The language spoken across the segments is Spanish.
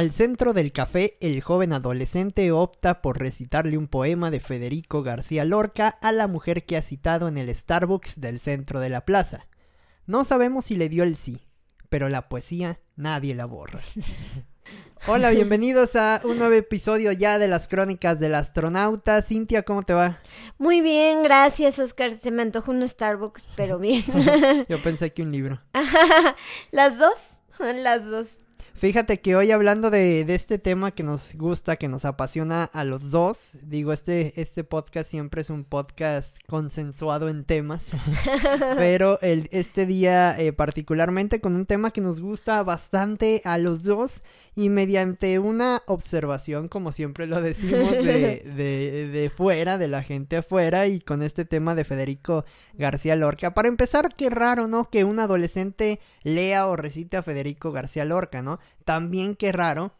Al centro del café, el joven adolescente opta por recitarle un poema de Federico García Lorca a la mujer que ha citado en el Starbucks del centro de la plaza. No sabemos si le dio el sí, pero la poesía nadie la borra. Hola, bienvenidos a un nuevo episodio ya de las crónicas del astronauta. Cintia, ¿cómo te va? Muy bien, gracias, Oscar. Se me antojó un Starbucks, pero bien. Yo pensé que un libro. ¿Las dos? Las dos. Fíjate que hoy hablando de, de, este tema que nos gusta, que nos apasiona a los dos, digo, este, este podcast siempre es un podcast consensuado en temas, pero el, este día eh, particularmente con un tema que nos gusta bastante a los dos y mediante una observación, como siempre lo decimos, de, de, de fuera, de la gente afuera y con este tema de Federico García Lorca. Para empezar, qué raro, ¿no? Que un adolescente lea o recite a Federico García Lorca, ¿no? También qué raro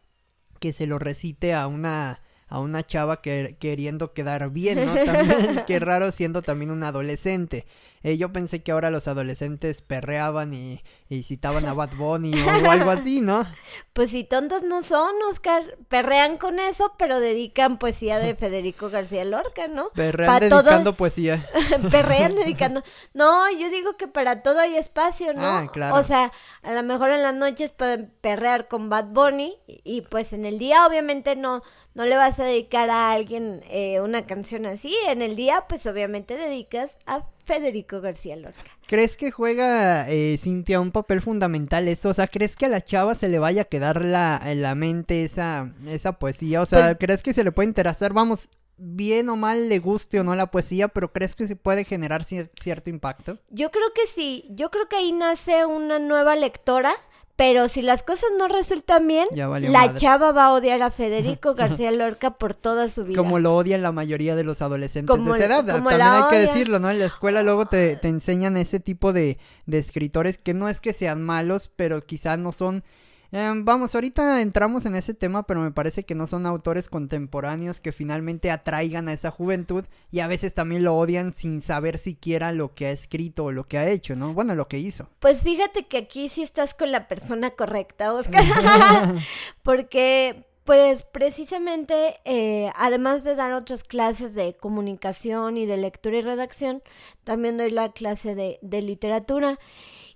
que se lo recite a una a una chava que, queriendo quedar bien, ¿no? También qué raro siendo también un adolescente. Eh, yo pensé que ahora los adolescentes perreaban y, y citaban a Bad Bunny o, algo así, ¿no? Pues si tontos no son, Oscar. Perrean con eso, pero dedican poesía de Federico García Lorca, ¿no? Perrean dedicando poesía. Perrean dedicando. No, yo digo que para todo hay espacio, ¿no? Ah, claro. O sea, a lo mejor en las noches pueden perrear con Bad Bunny y, y pues en el día obviamente no, no le vas a dedicar a alguien eh, una canción así. En el día, pues obviamente dedicas a Federico García Lorca. ¿Crees que juega, eh, Cintia, un papel fundamental eso? O sea, ¿crees que a la chava se le vaya a quedar la, en la mente esa, esa poesía? O sea, pues, ¿crees que se le puede interesar? Vamos, bien o mal le guste o no la poesía, pero ¿crees que se puede generar cierto impacto? Yo creo que sí. Yo creo que ahí nace una nueva lectora pero si las cosas no resultan bien, la madre. chava va a odiar a Federico García Lorca por toda su vida. Como lo odian la mayoría de los adolescentes como, de esa edad. También hay que decirlo, ¿no? En la escuela luego te, te enseñan ese tipo de, de escritores que no es que sean malos, pero quizás no son eh, vamos, ahorita entramos en ese tema, pero me parece que no son autores contemporáneos que finalmente atraigan a esa juventud y a veces también lo odian sin saber siquiera lo que ha escrito o lo que ha hecho, ¿no? Bueno, lo que hizo. Pues fíjate que aquí sí estás con la persona correcta, Oscar. Porque pues precisamente, eh, además de dar otras clases de comunicación y de lectura y redacción, también doy la clase de, de literatura.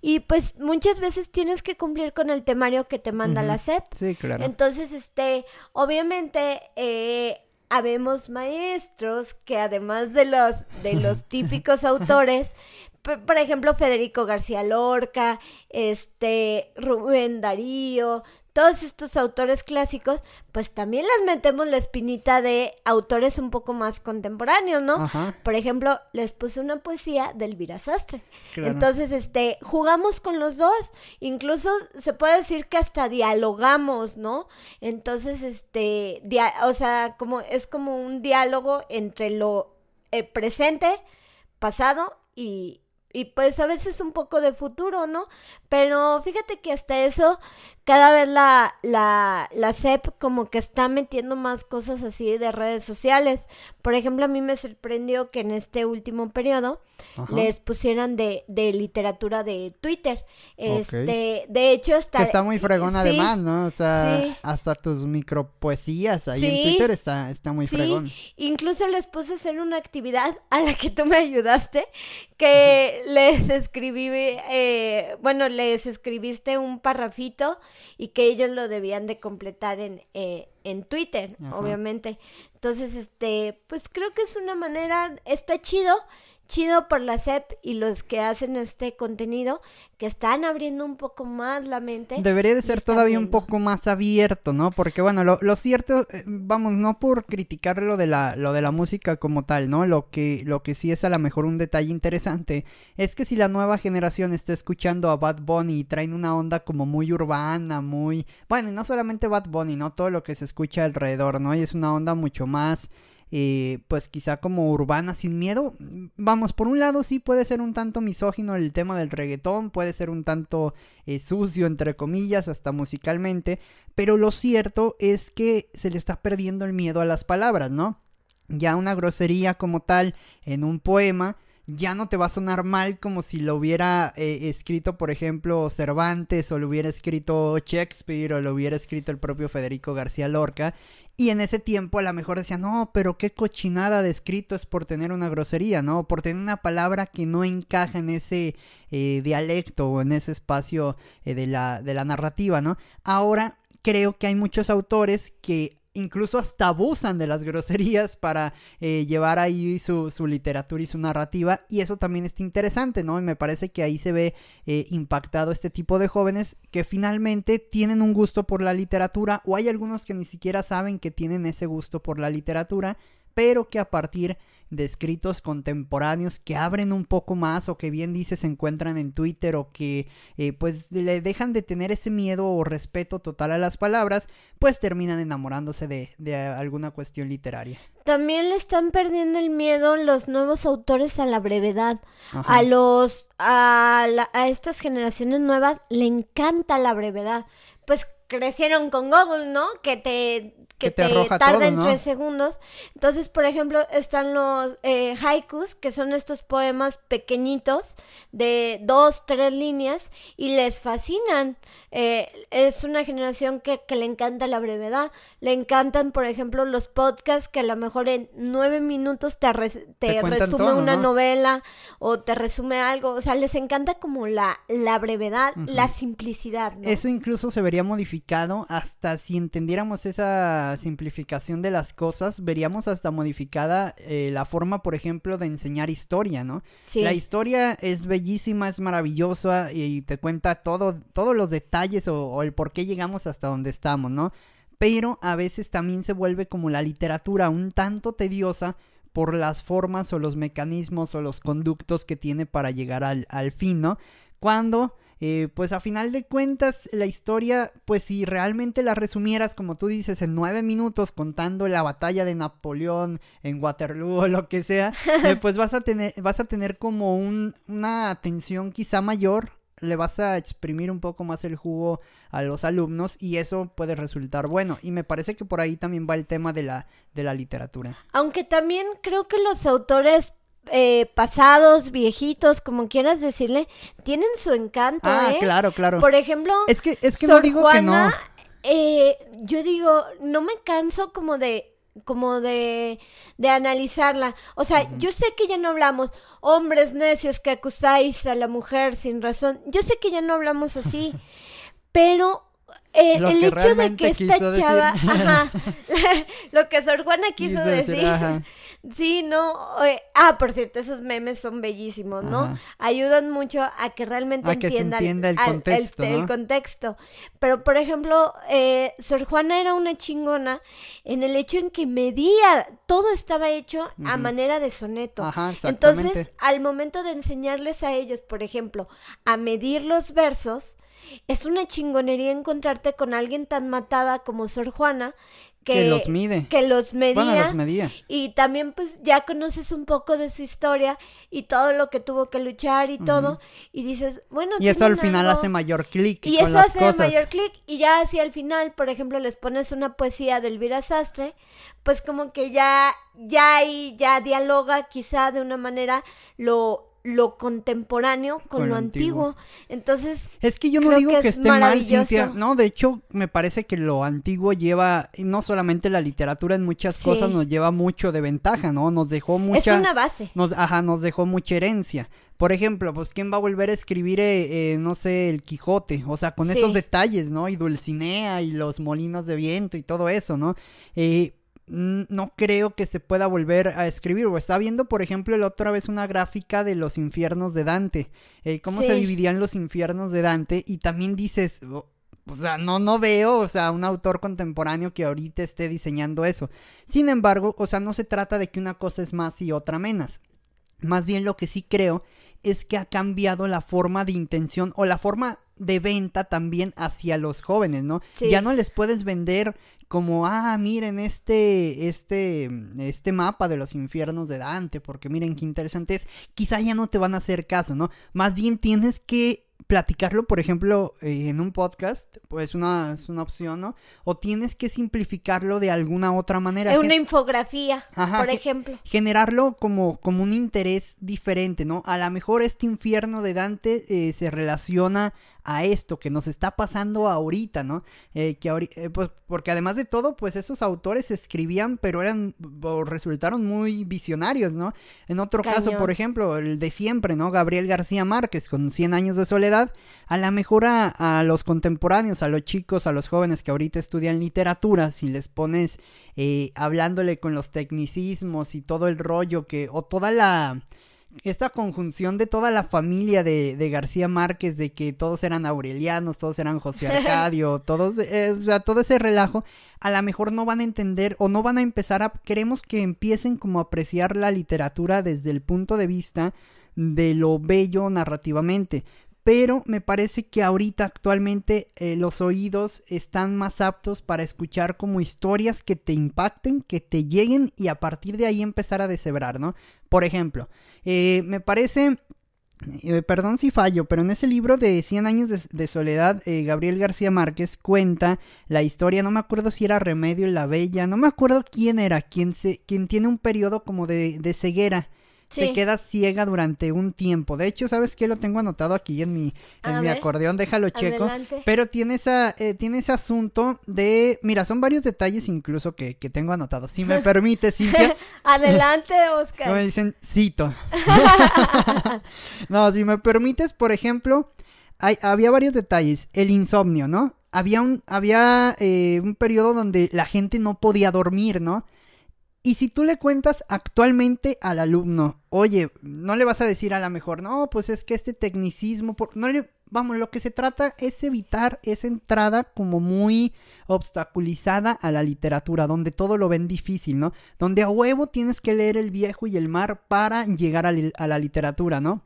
Y pues muchas veces tienes que cumplir con el temario que te manda la SEP. Sí, claro. Entonces, este, obviamente, eh, habemos maestros que además de los, de los típicos autores, por ejemplo, Federico García Lorca, este, Rubén Darío, todos estos autores clásicos, pues también les metemos la espinita de autores un poco más contemporáneos, ¿no? Ajá. Por ejemplo, les puse una poesía de Elvira Sastre. Claro. Entonces, este, jugamos con los dos, incluso se puede decir que hasta dialogamos, ¿no? Entonces, este, o sea, como es como un diálogo entre lo eh, presente, pasado y, y pues a veces un poco de futuro, ¿no? Pero fíjate que hasta eso, cada vez la, la, la CEP como que está metiendo más cosas así de redes sociales. Por ejemplo, a mí me sorprendió que en este último periodo Ajá. les pusieran de, de literatura de Twitter. Este, okay. de hecho, está... Que está muy fregón sí, además, ¿no? O sea, sí. hasta tus micropoesías ahí sí, en Twitter está, está muy fregón. Incluso les puse a hacer una actividad a la que tú me ayudaste, que les escribí, eh, bueno, les escribiste un parrafito y que ellos lo debían de completar en, eh, en Twitter, Ajá. obviamente. Entonces, este, pues creo que es una manera, está chido, chido por la SEP y los que hacen este contenido que están abriendo un poco más la mente. Debería de ser todavía viendo. un poco más abierto, ¿no? Porque bueno, lo, lo cierto, eh, vamos, no por criticar lo de la lo de la música como tal, ¿no? Lo que lo que sí es a lo mejor un detalle interesante es que si la nueva generación está escuchando a Bad Bunny y traen una onda como muy urbana, muy bueno, y no solamente Bad Bunny, no todo lo que se escucha alrededor, ¿no? Y es una onda mucho más eh, pues quizá como urbana sin miedo. Vamos, por un lado sí puede ser un tanto misógino el tema del reggaetón, puede ser un tanto eh, sucio entre comillas, hasta musicalmente, pero lo cierto es que se le está perdiendo el miedo a las palabras, ¿no? Ya una grosería como tal en un poema ya no te va a sonar mal como si lo hubiera eh, escrito, por ejemplo, Cervantes o lo hubiera escrito Shakespeare o lo hubiera escrito el propio Federico García Lorca. Y en ese tiempo a lo mejor decían, no, pero qué cochinada de escrito es por tener una grosería, ¿no? Por tener una palabra que no encaja en ese eh, dialecto o en ese espacio eh, de, la, de la narrativa, ¿no? Ahora creo que hay muchos autores que incluso hasta abusan de las groserías para eh, llevar ahí su, literatura y su narrativa y eso también está interesante, ¿no? Y me parece que ahí se ve eh, impactado este tipo de jóvenes que finalmente tienen un gusto por la literatura o hay algunos que ni siquiera saben que tienen ese gusto por la literatura, pero que a partir de escritos contemporáneos que abren un poco más o que bien dice se encuentran en Twitter o que eh, pues le dejan de tener ese miedo o respeto total a las palabras, pues terminan enamorándose de, de alguna cuestión literaria. También le están perdiendo el miedo los nuevos autores a la brevedad. A los a, a estas generaciones nuevas le encanta la brevedad. Pues crecieron con Google, ¿no? Que te que, te, tarda en tres segundos. Entonces, por ejemplo, están los eh, haikus, que son estos poemas pequeñitos de dos, tres líneas y les fascinan. Eh, es una generación que, que, le encanta la brevedad. Le encantan, por ejemplo, los podcasts que a lo mejor en nueve minutos te, te, resume una novela o te resume algo. O sea, les encanta como la, la brevedad, la simplicidad. Eso incluso se vería modificado hasta si entendiéramos esa simplificación de las cosas, veríamos hasta modificada eh, la forma, por ejemplo, de enseñar historia, ¿no? La historia es bellísima, es maravillosa y te cuenta todo, todos los detalles o, o el por qué llegamos hasta donde estamos, ¿no? Pero a veces también se vuelve como la literatura un tanto tediosa por las formas o los mecanismos o los conductos que tiene para llegar al, al fin, ¿no? Cuando eh, pues a final de cuentas la historia, pues si realmente la resumieras como tú dices en nueve minutos contando la batalla de Napoleón en Waterloo o lo que sea, eh, pues vas a tener, vas a tener como un, una atención quizá mayor le vas a exprimir un poco más el jugo a los alumnos y eso puede resultar bueno. Y me parece que por ahí también va el tema de la, de la literatura. Aunque también creo que los autores eh, pasados, viejitos, como quieras decirle, tienen su encanto. Ah, ¿eh? claro, claro. Por ejemplo, es que, es que no digo que no. Eh, yo digo, no me canso como de como de, de analizarla. O sea, yo sé que ya no hablamos, hombres necios que acusáis a la mujer sin razón. Yo sé que ya no hablamos así, pero eh, el hecho de que esta chava, ajá, lo que Sor Juana quiso, decir, sí, no, ah, por cierto, esos memes son bellísimos, ¿no? Ayudan mucho a que realmente entiendan entienda el contexto, el, contexto. Pero, por ejemplo, eh, Sor Juana era una chingona en el hecho en que medía, todo estaba hecho a manera de soneto. Ajá, Entonces, al momento de enseñarles a ellos, por ejemplo, a medir los versos, es una chingonería encontrarte con alguien tan matada como Sor Juana. Que, los mide. Que los medía, los medía. Y también pues ya conoces un poco de su historia y todo lo que tuvo que luchar y todo. Y dices, bueno. Y eso al final hace mayor clic. Y eso hace mayor clic. Y ya así al final, por ejemplo, les pones una poesía de Elvira Sastre, pues como que ya, ya ahí ya dialoga quizá de una manera lo lo contemporáneo con, lo antiguo. Entonces, es que yo no digo que, esté mal, Cintia. No, de hecho, me parece que lo antiguo lleva, no solamente la literatura, en muchas cosas nos lleva mucho de ventaja, ¿no? Nos dejó mucha. Es una base. Nos, ajá, nos dejó mucha herencia. Por ejemplo, pues, ¿quién va a volver a escribir, eh, eh, no sé, el Quijote? O sea, con esos detalles, ¿no? Y Dulcinea y los molinos de viento y todo eso, ¿no? Eh, no creo que se pueda volver a escribir. O está viendo, por ejemplo, la otra vez una gráfica de los infiernos de Dante. Eh, cómo se dividían los infiernos de Dante. Y también dices, o sea, no, no veo, o sea, un autor contemporáneo que ahorita esté diseñando eso. Sin embargo, o sea, no se trata de que una cosa es más y otra menos. Más bien lo que sí creo es que ha cambiado la forma de intención o la forma de venta también hacia los jóvenes, ¿no? Ya no les puedes vender como, ah, miren este, este, este mapa de los infiernos de Dante, porque miren qué interesante es, quizá ya no te van a hacer caso, ¿no? Más bien tienes que platicarlo, por ejemplo, eh, en un podcast, pues una, es una opción, ¿no? O tienes que simplificarlo de alguna otra manera. En una infografía, por ejemplo. Generarlo como, como un interés diferente, ¿no? A lo mejor este infierno de Dante eh, se relaciona a esto que nos está pasando ahorita, ¿no? Eh, que eh, pues, porque además de todo, pues esos autores escribían, pero eran, resultaron muy visionarios, ¿no? En otro caso, por ejemplo, el de siempre, ¿no? Gabriel García Márquez, con 100 años de soledad, a la mejor a, los contemporáneos, a los chicos, a los jóvenes que ahorita estudian literatura, si les pones eh, hablándole con los tecnicismos y todo el rollo que, o toda la esta conjunción de toda la familia de, de, García Márquez, de que todos eran aurelianos, todos eran José Arcadio, todos, eh, o sea, todo ese relajo, a lo mejor no van a entender o no van a empezar a, queremos que empiecen como a apreciar la literatura desde el punto de vista de lo bello narrativamente. Pero me parece que ahorita actualmente eh, los oídos están más aptos para escuchar como historias que te impacten, que te lleguen y a partir de ahí empezar a deshebrar, ¿no? Por ejemplo, eh, me parece eh, perdón si fallo, pero en ese libro de 100 años de, soledad, eh, Gabriel García Márquez cuenta la historia, no me acuerdo si era Remedio la Bella, no me acuerdo quién era, quién, se, quién tiene un periodo como de, de ceguera se queda ciega durante un tiempo. De hecho, ¿sabes qué? Lo tengo anotado aquí en mi, en mi acordeón, déjalo checo. Pero tiene, esa, eh, tiene ese asunto de, mira, son varios detalles incluso que, que tengo anotados. Si me permite, Cintia. Adelante, Oscar. Me dicen, cito. no, si me permites, por ejemplo, hay, había varios detalles. El insomnio, ¿no? Había un, había eh, un periodo donde la gente no podía dormir, ¿no? Y si tú le cuentas actualmente al alumno, oye, no le vas a decir a la mejor, no, pues es que este tecnicismo, no le, vamos, lo que se trata es evitar esa entrada como muy obstaculizada a la literatura, donde todo lo ven difícil, ¿no? Donde a huevo tienes que leer el viejo y el mar para llegar a, a la literatura, ¿no?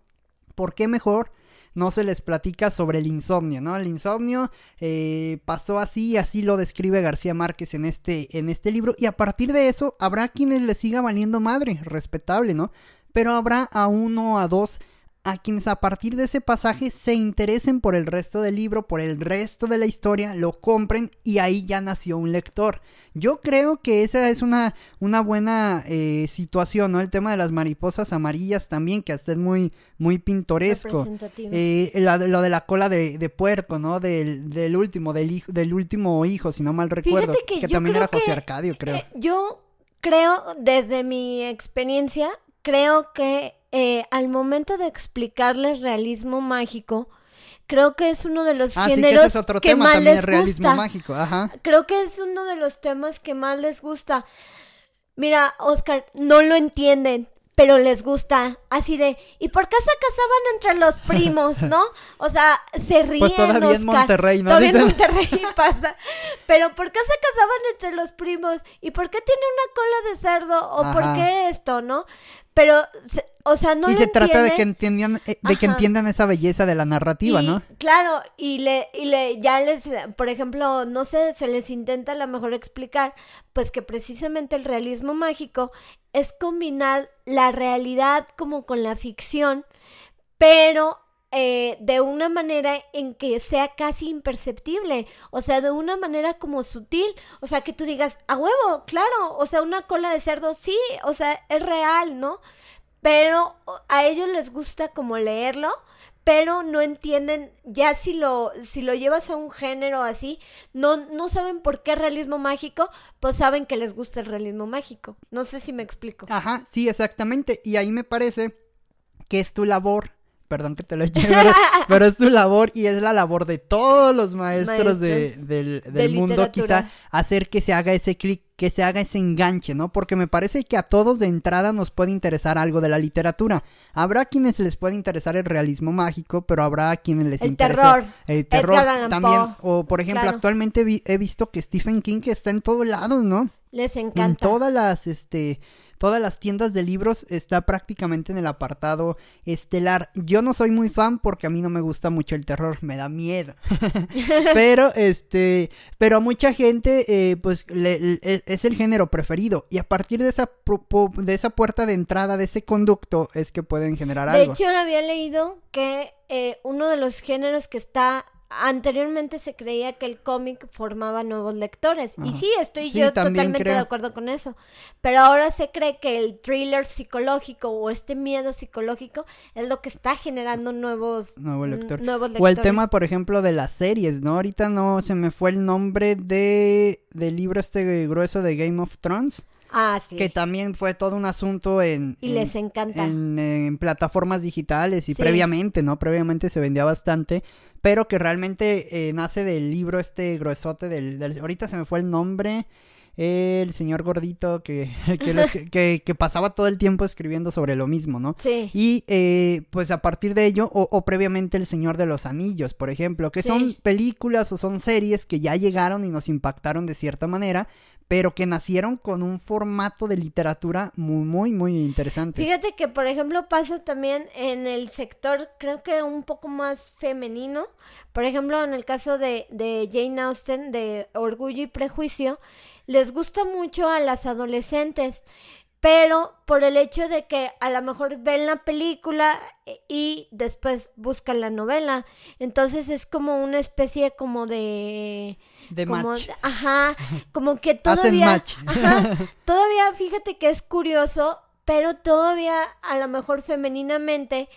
¿Por qué mejor no se les platica sobre el insomnio, ¿no? El insomnio eh, pasó así, así lo describe García Márquez en este, en este libro, y a partir de eso habrá quienes le siga valiendo madre, respetable, ¿no? Pero habrá a uno a dos a quienes a partir de ese pasaje se interesen por el resto del libro, por el resto de la historia, lo compren y ahí ya nació un lector. Yo creo que esa es una, una buena eh, situación, ¿no? El tema de las mariposas amarillas también, que hasta es muy, muy pintoresco. Eh, lo de la cola de, puerco, ¿no? Del, del último, del, del último hijo, si no mal recuerdo. Que, también era José Arcadio, creo. Eh, yo creo, desde mi experiencia, creo que eh, al momento de explicarles realismo mágico, creo que es uno de los ah, géneros que, más les gusta. Mágico. Ajá. Creo que es uno de los temas que más les gusta. Mira, Oscar, no lo entienden, pero les gusta. Así de, ¿y por qué se casaban entre los primos, no? O sea, se ríen, pues todavía en Monterrey, ¿no? Todavía en Monterrey pasa. Pero ¿por qué se casaban entre los primos? ¿Y por qué tiene una cola de cerdo? ¿O por qué esto, no? Pero, o sea, no Y se trata de que entiendan, eh, de que entiendan esa belleza de la narrativa, ¿no? Claro, y le, y le, ya les, por ejemplo, no sé, se les intenta a lo mejor explicar, pues que precisamente el realismo mágico es combinar la realidad como con la ficción, pero eh, de una manera en que sea casi imperceptible, o sea, de una manera como sutil, o sea, que tú digas, a huevo, claro, o sea, una cola de cerdo, sí, o sea, es real, ¿no? Pero a ellos les gusta como leerlo, pero no entienden, ya si lo, si lo llevas a un género así, no, no saben por qué realismo mágico, pues saben que les gusta el realismo mágico. No sé si me explico. Ajá, sí, exactamente. Y ahí me parece que es tu labor perdón que te lo lleve, pero, es su labor y es la labor de todos los maestros, del, mundo, quizá hacer que se haga ese clic, que se haga ese enganche, ¿no? Porque me parece que a todos de entrada nos puede interesar algo de la literatura. Habrá quienes les puede interesar el realismo mágico, pero habrá quienes les el terror. el terror también. O por ejemplo, actualmente he visto que Stephen King está en todos lados, ¿no? Les encanta. En todas las, este, todas las tiendas de libros está prácticamente en el apartado estelar. Yo no soy muy fan porque a mí no me gusta mucho el terror, me da miedo. pero este, pero a mucha gente eh, pues le, e, es el género preferido y a partir de esa de esa puerta de entrada de ese conducto es que pueden generar algo. De hecho había leído que eh, uno de los géneros que está anteriormente se creía que el cómic formaba nuevos lectores. Y sí, estoy yo totalmente de acuerdo con eso. Pero ahora se cree que el thriller psicológico o este miedo psicológico es lo que está generando nuevos, lectores. O el tema, por ejemplo, de las series, ¿no? Ahorita no se me fue el nombre de del libro este grueso de Game of Thrones. Ah, sí. Que también fue todo un asunto en... Y les encanta. En, plataformas digitales y previamente, ¿no? Previamente se vendía bastante, pero que realmente eh, nace del libro este gruesote del, del... Ahorita se me fue el nombre el señor gordito que, que, que, pasaba todo el tiempo escribiendo sobre lo mismo, ¿no? Sí. Y eh, pues a partir de ello, o, previamente El Señor de los Anillos, por ejemplo, que son películas o son series que ya llegaron y nos impactaron de cierta manera, pero que nacieron con un formato de literatura muy, muy, muy interesante. Fíjate que, por ejemplo, pasa también en el sector, creo que un poco más femenino. Por ejemplo, en el caso de, de Jane Austen, de Orgullo y Prejuicio, les gusta mucho a las adolescentes pero por el hecho de que a lo mejor ven la película eh, y después buscan la novela. Entonces es como una especie como de... De match. Ajá, como que todavía... todavía fíjate que es curioso, pero todavía a lo mejor femeninamente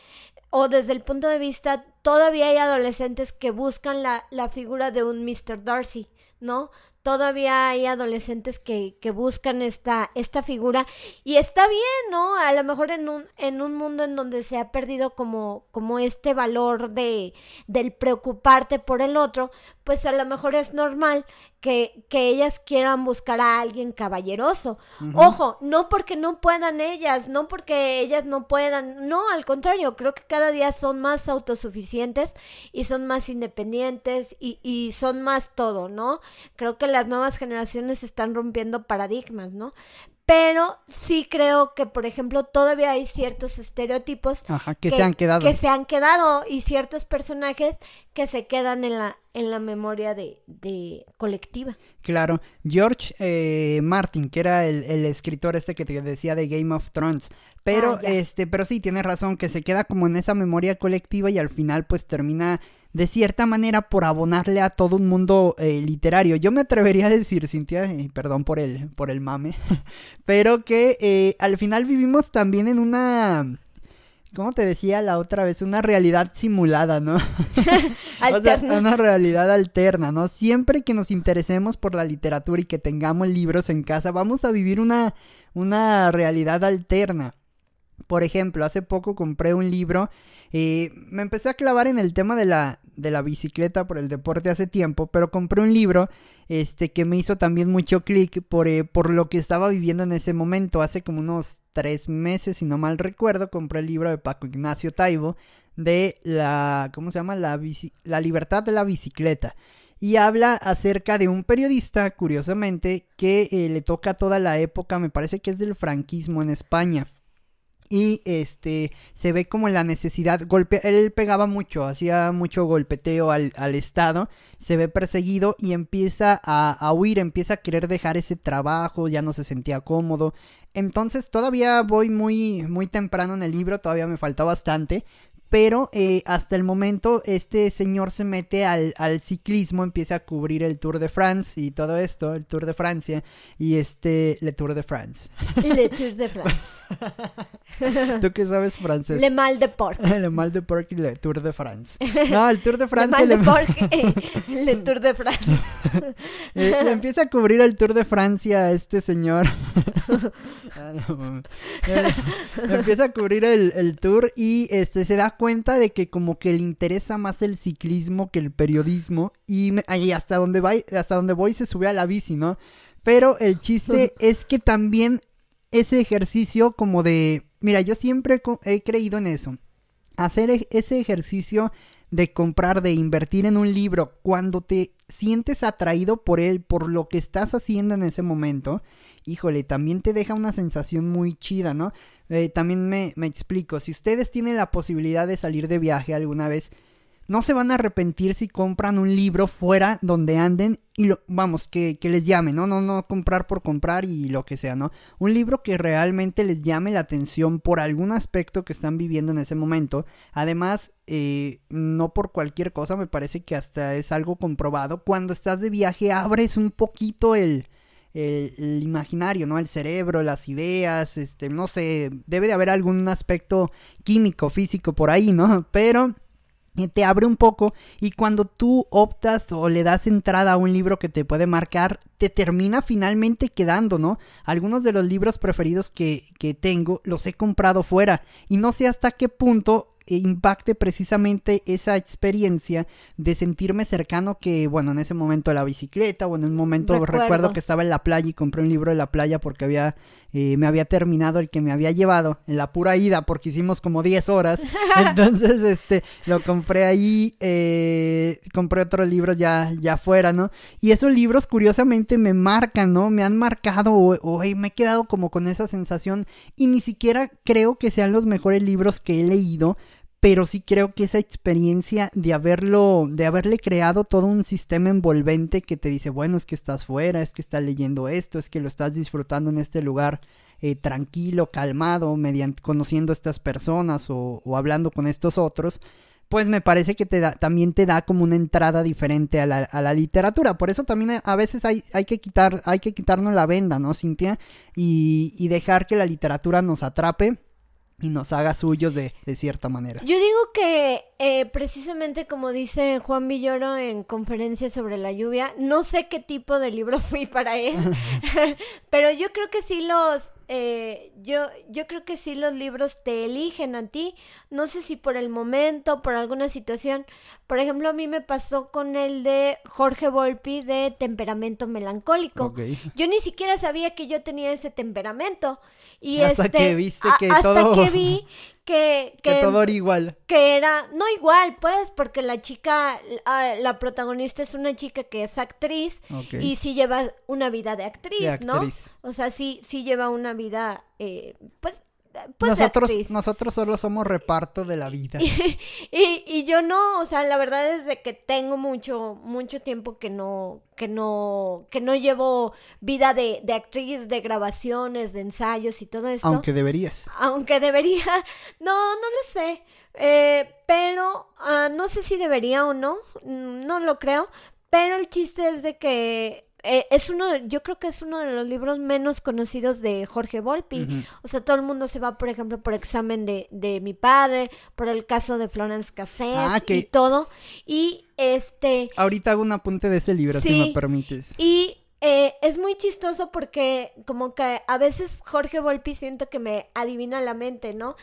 o desde el punto de vista, todavía hay adolescentes que buscan la, la figura de un Mr. Darcy, ¿no? Todavía hay adolescentes que, que buscan esta, esta figura y está bien, ¿no? A lo mejor en un, en un mundo en donde se ha perdido como, como este valor de, del preocuparte por el otro, pues a lo mejor es normal que, que ellas quieran buscar a alguien caballeroso. Ojo, no porque no puedan ellas, no porque ellas no puedan, no, al contrario, creo que cada día son más autosuficientes y son más independientes y, y son más todo, ¿no? Creo que las nuevas generaciones están rompiendo paradigmas, ¿no? Pero sí creo que, por ejemplo, todavía hay ciertos estereotipos que, se han quedado. Que se han quedado y ciertos personajes que se quedan en la, en la memoria de, de colectiva. Claro, George eh, Martin, que era el, el, escritor este que te decía de Game of Thrones, pero ah, este, pero sí, tienes razón, que se queda como en esa memoria colectiva y al final pues termina de cierta manera por abonarle a todo un mundo eh, literario. Yo me atrevería a decir, Cintia, y perdón por el, por el mame, pero que eh, al final vivimos también en una... ¿Cómo te decía la otra vez? Una realidad simulada, ¿no? alterna. una realidad alterna, ¿no? Siempre que nos interesemos por la literatura y que tengamos libros en casa, vamos a vivir una, una realidad alterna. Por ejemplo, hace poco compré un libro y me empecé a clavar en el tema de la, de la bicicleta por el deporte hace tiempo, pero compré un libro este, que me hizo también mucho clic por, eh, por lo que estaba viviendo en ese momento. Hace como unos tres meses, si no mal recuerdo, compré el libro de Paco Ignacio Taibo de la, ¿cómo se llama? La, la libertad de la bicicleta y habla acerca de un periodista, curiosamente, que eh, le toca toda la época, me parece que es del franquismo en España y este se ve como la necesidad golpe él pegaba mucho hacía mucho golpeteo al, al estado se ve perseguido y empieza a, a, huir empieza a querer dejar ese trabajo ya no se sentía cómodo. Entonces todavía voy muy muy temprano en el libro todavía me falta bastante pero eh, hasta el momento este señor se mete al, al, ciclismo, empieza a cubrir el Tour de France y todo esto, el Tour de Francia y este, le Tour de France. Le Tour de France. ¿Tú qué sabes francés? Le Mal de Porc. le Mal de Porc y le Tour de France. No, el Tour de France. Le Mal de Porc le Tour de France. Eh, le empieza a cubrir el Tour de Francia a este señor. Ah, empieza a cubrir el, el tour y este se da cuenta de que como que le interesa más el ciclismo que el periodismo y, hasta donde va, hasta donde voy se sube a la bici, ¿no? Pero el chiste es que también ese ejercicio como de, mira, yo siempre he creído en eso. Hacer e-, ese ejercicio de comprar, de invertir en un libro, cuando te sientes atraído por él, por lo que estás haciendo en ese momento, híjole, también te deja una sensación muy chida, ¿no? Eh, también me, me explico, si ustedes tienen la posibilidad de salir de viaje alguna vez, no se van a arrepentir si compran un libro fuera donde anden y lo, vamos, que, que, les llame, ¿no? No, no comprar por comprar y lo que sea, ¿no? Un libro que realmente les llame la atención por algún aspecto que están viviendo en ese momento. Además, eh, no por cualquier cosa, me parece que hasta es algo comprobado. Cuando estás de viaje, abres un poquito el, el, imaginario, ¿no? El cerebro, las ideas, este, no sé, debe de haber algún aspecto químico, físico por ahí, ¿no? Pero te abre un poco y cuando tú optas o le das entrada a un libro que te puede marcar, te termina finalmente quedando, ¿no? Algunos de los libros preferidos que, que tengo los he comprado fuera y no sé hasta qué punto impacte precisamente esa experiencia de sentirme cercano que, bueno, en ese momento la bicicleta o en un momento recuerdo que estaba en la playa y compré un libro de la playa porque había eh, me había terminado el que me había llevado en la pura ida porque hicimos como 10 horas. Entonces, este, lo compré ahí, eh, compré otros libros ya, ya fuera, ¿no? Y esos libros curiosamente me marcan, ¿no? Me han marcado o, o me he quedado como con esa sensación y ni siquiera creo que sean los mejores libros que he leído, pero sí creo que esa experiencia de haberlo, de haberle creado todo un sistema envolvente que te dice, bueno, es que estás fuera, es que estás leyendo esto, es que lo estás disfrutando en este lugar eh, tranquilo, calmado, mediante conociendo a estas personas o, hablando con estos otros, pues me parece que te da, también te da como una entrada diferente a la, a la literatura. Por eso también a veces hay, hay, que quitar, hay que quitarnos la venda, ¿no, Cintia? Y, y dejar que la literatura nos atrape y nos haga suyos de, de, cierta manera. Yo digo que eh, precisamente como dice Juan Villoro en conferencia sobre la lluvia, no sé qué tipo de libro fui para él, pero yo creo que sí los, eh, yo, yo creo que sí los libros te eligen a ti, no sé si por el momento, por alguna situación, por ejemplo a mí me pasó con el de Jorge Volpi de temperamento melancólico, okay. yo ni siquiera sabía que yo tenía ese temperamento. Y hasta este, que viste que a, hasta todo... que vi que, que, que, todo era igual. Que era, no igual, pues, porque la chica, la, la protagonista es una chica que es actriz okay. y sí lleva una vida de actriz, de actriz. ¿no? O sea, sí, sí lleva una vida, eh, pues, pues nosotros, nosotros solo somos reparto de la vida. Y, y, y, yo no, o sea, la verdad es de que tengo mucho, mucho tiempo que no, que no, que no llevo vida de, de actriz, de grabaciones, de ensayos y todo esto. Aunque deberías. Aunque debería. No, no lo sé. Eh, pero uh, no sé si debería o no. No lo creo. Pero el chiste es de que eh, es uno, yo creo que es uno de los libros menos conocidos de Jorge Volpi. Uh -huh. O sea, todo el mundo se va, por ejemplo, por examen de, de mi padre, por el caso de Florence Cassés ah, que... y todo. Y este. Ahorita hago un apunte de ese libro, sí, si me permites. Y eh, es muy chistoso porque como que a veces Jorge Volpi siento que me adivina la mente, ¿no?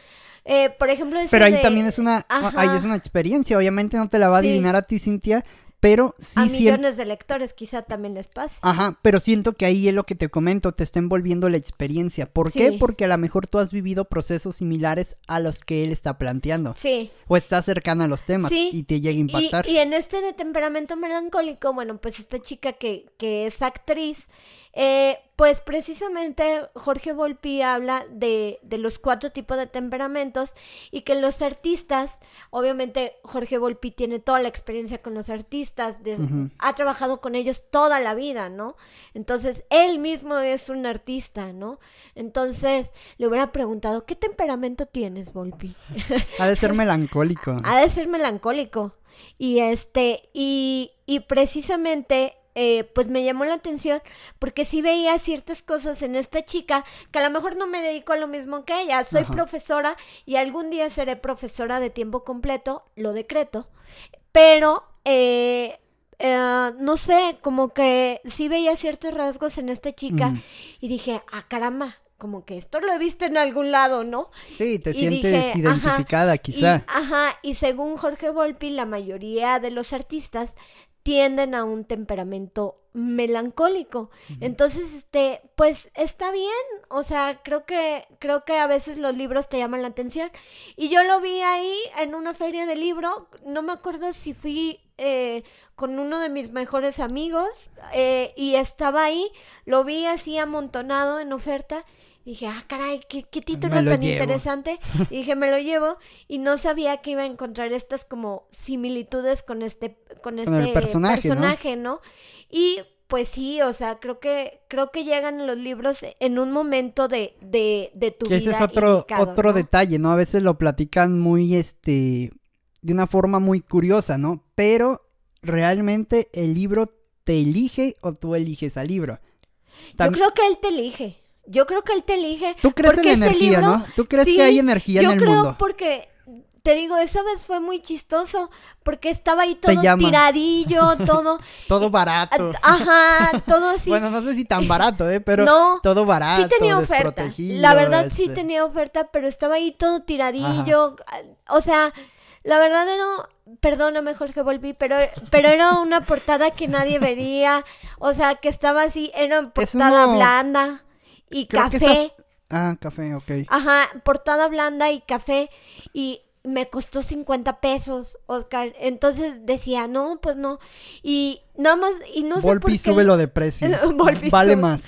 Eh, por ejemplo, pero ahí de... también es una, Ajá. ahí es una experiencia, obviamente no te la va a adivinar sí. a ti, Cintia, pero sí a millones de lectores quizá también les pasa. Ajá, pero siento que ahí es lo que te comento, te está envolviendo la experiencia. ¿Por sí. qué? Porque a lo mejor tú has vivido procesos similares a los que él está planteando. Sí. O está cercano a los temas sí. y te llega a impactar. Y, y, en este de temperamento melancólico, bueno, pues esta chica que, que es actriz, eh, pues precisamente Jorge Volpi habla de, de, los cuatro tipos de temperamentos y que los artistas, obviamente Jorge Volpi tiene toda la experiencia con los artistas, de, uh -huh. ha trabajado con ellos toda la vida, ¿no? Entonces, él mismo es un artista, ¿no? Entonces, le hubiera preguntado, ¿qué temperamento tienes, Volpi? ha de ser melancólico. ha de ser melancólico. Y este, y, y precisamente eh, pues me llamó la atención porque sí veía ciertas cosas en esta chica que a lo mejor no me dedico a lo mismo que ella. Soy Ajá. profesora y algún día seré profesora de tiempo completo, lo decreto, pero eh, eh, no sé, como que sí veía ciertos rasgos en esta chica mm. y dije, ah, caramba, como que esto lo he visto en algún lado, ¿no? Sí, te y sientes dije, identificada ajá, quizá. Y, ajá, y según Jorge Volpi, la mayoría de los artistas tienden a un temperamento melancólico. Entonces, este, pues está bien, o sea, creo que creo que a veces los libros te llaman la atención y yo lo vi ahí en una feria de libro, no me acuerdo si fui eh, con uno de mis mejores amigos eh, y estaba ahí, lo vi así amontonado en oferta dije, ah, caray, qué, título tan interesante. Y dije, me lo llevo. Y no sabía que iba a encontrar estas como similitudes con este, con este personaje, ¿no? Y pues sí, o sea, creo que, creo que llegan los libros en un momento de, de, de tu vida. Ese es otro, otro detalle, ¿no? A veces lo platican muy, este, de una forma muy curiosa, ¿no? Pero realmente el libro te elige o tú eliges al libro. Yo creo que él te elige. Yo creo que él te elige. Tú crees en la energía, ¿no? Tú crees que hay energía en el mundo. Yo creo porque te digo, esa vez fue muy chistoso porque estaba ahí todo tiradillo, todo. todo barato. Ajá, todo así. bueno, no sé si tan barato, ¿eh? Pero no, todo barato. Sí tenía oferta. La verdad sí este. tenía oferta, pero estaba ahí todo tiradillo. O sea, la verdad era. Perdóname, Jorge, volví, pero, pero era una portada que nadie vería. O sea, que estaba así, era portada blanda y café. Ah, café, ok. Ajá, portada blanda y café. Y me costó 50 pesos, Oscar. Entonces decía, no, pues no. Y nada más, y no sé por qué. súbelo de precio. vale más.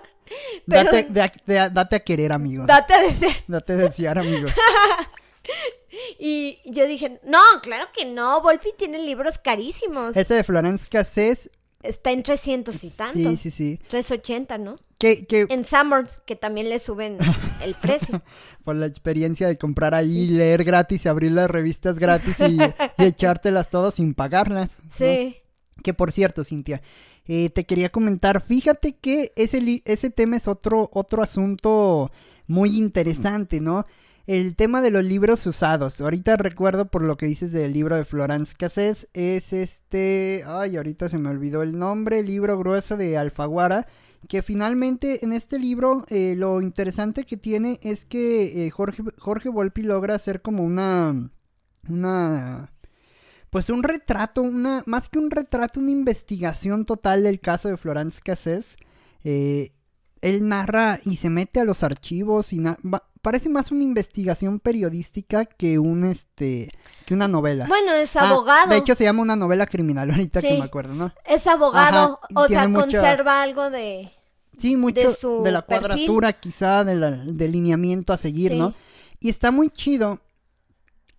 date, date, a querer, amigo. Date a desear. Date a desear, amigo. y yo dije, no, claro que no. Volpi tiene libros carísimos. Ese de Florence Cassés Está en 300 y tanto. Sí, sí, sí. 380, ¿no? Que, que... En Summers, que también le suben el precio. Por la experiencia de comprar ahí, leer gratis y abrir las revistas gratis y, echártelas todas sin pagarlas. Sí. Que por cierto, Cintia, eh, te quería comentar, fíjate que ese, ese tema es otro, otro asunto muy interesante, ¿no? el tema de los libros usados. Ahorita recuerdo por lo que dices del libro de Florence Cassés. Es este. Ay, ahorita se me olvidó el nombre. Libro grueso de Alfaguara. Que finalmente en este libro eh, lo interesante que tiene es que eh, Jorge, Jorge Volpi logra hacer como una. Una. Pues un retrato, una. Más que un retrato, una investigación total del caso de Florence Cassés. Eh, él narra y se mete a los archivos y parece más una investigación periodística que un este que una novela. Bueno, es ah, abogado. de hecho se llama una novela criminal ahorita que me acuerdo, ¿no? Es abogado, o sea, conserva algo de Sí, mucho de, la cuadratura quizá del lineamiento a seguir, ¿no? Y está muy chido